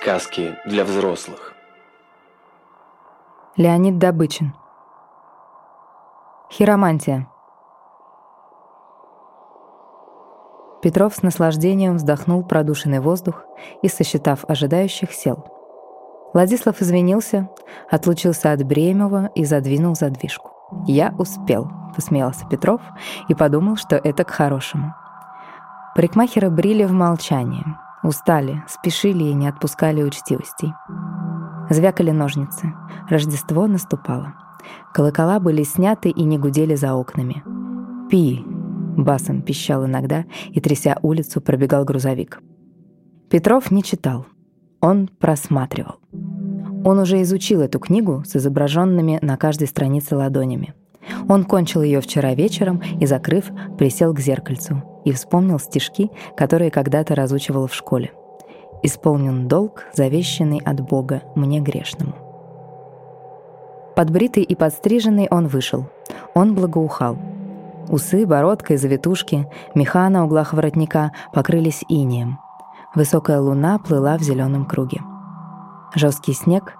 Сказки для взрослых. Леонид Добычин. Хиромантия. Петров с наслаждением вздохнул продушенный воздух и, сосчитав ожидающих, сел. Владислав извинился, отлучился от Бремова и задвинул задвижку. «Я успел», — посмеялся Петров и подумал, что это к хорошему. Парикмахера брили в молчании. Устали, спешили и не отпускали учтивостей. Звякали ножницы. Рождество наступало. Колокола были сняты и не гудели за окнами. «Пи!» — басом пищал иногда, и, тряся улицу, пробегал грузовик. Петров не читал. Он просматривал. Он уже изучил эту книгу с изображенными на каждой странице ладонями. Он кончил ее вчера вечером и, закрыв, присел к зеркальцу и вспомнил стишки, которые когда-то разучивал в школе. «Исполнен долг, завещанный от Бога мне грешному». Подбритый и подстриженный он вышел. Он благоухал. Усы, бородка и завитушки, меха на углах воротника покрылись инеем. Высокая луна плыла в зеленом круге. Жесткий снег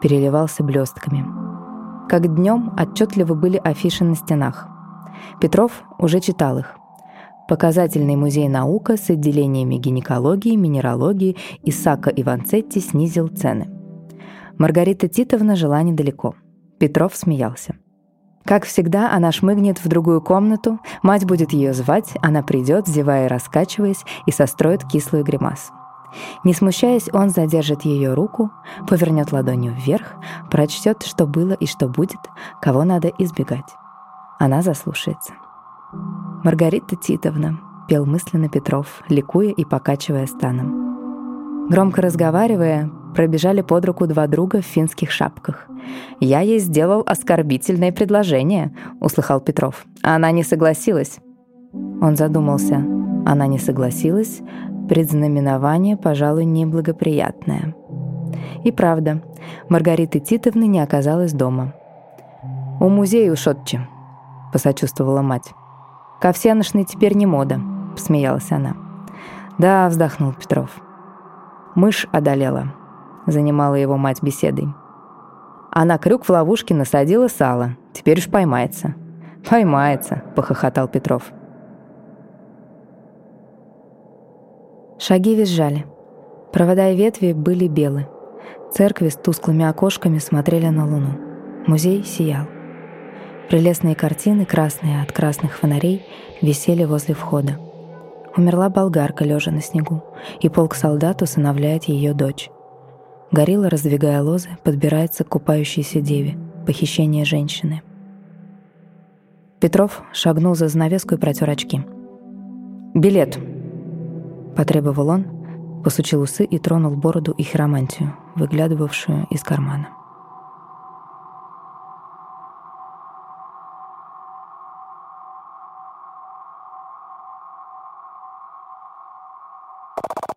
переливался блестками. Как днем отчетливо были афиши на стенах. Петров уже читал их. Показательный музей наука с отделениями гинекологии, минералогии Исака Иванцетти снизил цены. Маргарита Титовна жила недалеко. Петров смеялся. Как всегда, она шмыгнет в другую комнату, мать будет ее звать, она придет, зевая и раскачиваясь, и состроит кислую гримасу. Не смущаясь, он задержит ее руку, повернет ладонью вверх, прочтет, что было и что будет, кого надо избегать. Она заслушается. «Маргарита Титовна», — пел мысленно Петров, ликуя и покачивая станом. Громко разговаривая, пробежали под руку два друга в финских шапках. «Я ей сделал оскорбительное предложение», — услыхал Петров. «А она не согласилась». Он задумался. Она не согласилась, предзнаменование, пожалуй, неблагоприятное. И правда, Маргариты Титовны не оказалось дома. «У музея Шотчи», — посочувствовала мать. «Ковсяношный теперь не мода», — посмеялась она. «Да», — вздохнул Петров. «Мышь одолела», — занимала его мать беседой. А на крюк в ловушке насадила сало. Теперь уж поймается. «Поймается», — похохотал Петров. Шаги визжали. Провода и ветви были белы. Церкви с тусклыми окошками смотрели на луну. Музей сиял. Прелестные картины, красные от красных фонарей, висели возле входа. Умерла болгарка, лежа на снегу, и полк солдат усыновляет ее дочь. Горилла, раздвигая лозы, подбирается к купающейся деве. Похищение женщины. Петров шагнул за занавеску и протер очки. «Билет!» Потребовал он, посучил усы и тронул бороду и хиромантию, выглядывавшую из кармана.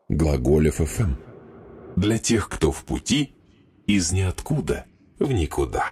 Глаголев ФМ. Для тех, кто в пути из ниоткуда в никуда.